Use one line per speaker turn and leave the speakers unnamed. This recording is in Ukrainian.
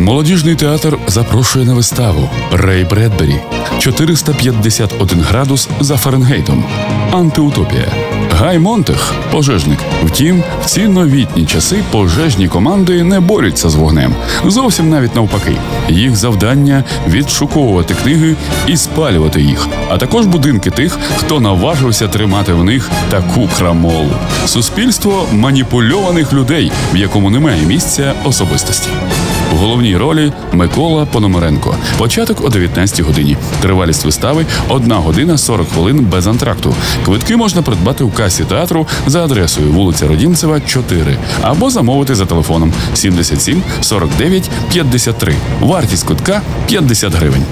Молодіжний театр запрошує на виставу Рей Бредбері 451 градус за Фаренгейтом. Антиутопія. Гай Монтех пожежник. Втім, в ці новітні часи пожежні команди не борються з вогнем. Зовсім навіть навпаки. Їх завдання відшуковувати книги і спалювати їх, а також будинки тих, хто наважився тримати в них таку крамолу. Суспільство маніпульованих людей, в якому немає місця особистості. У головній ролі Микола Пономаренко. Початок о 19 годині. Тривалість вистави 1 година 40 хвилин без антракту. Квитки можна придбати у касі театру за адресою вулиця Родімцева, 4 або замовити за телефоном 77 49 53. Вартість квитка 50 гривень.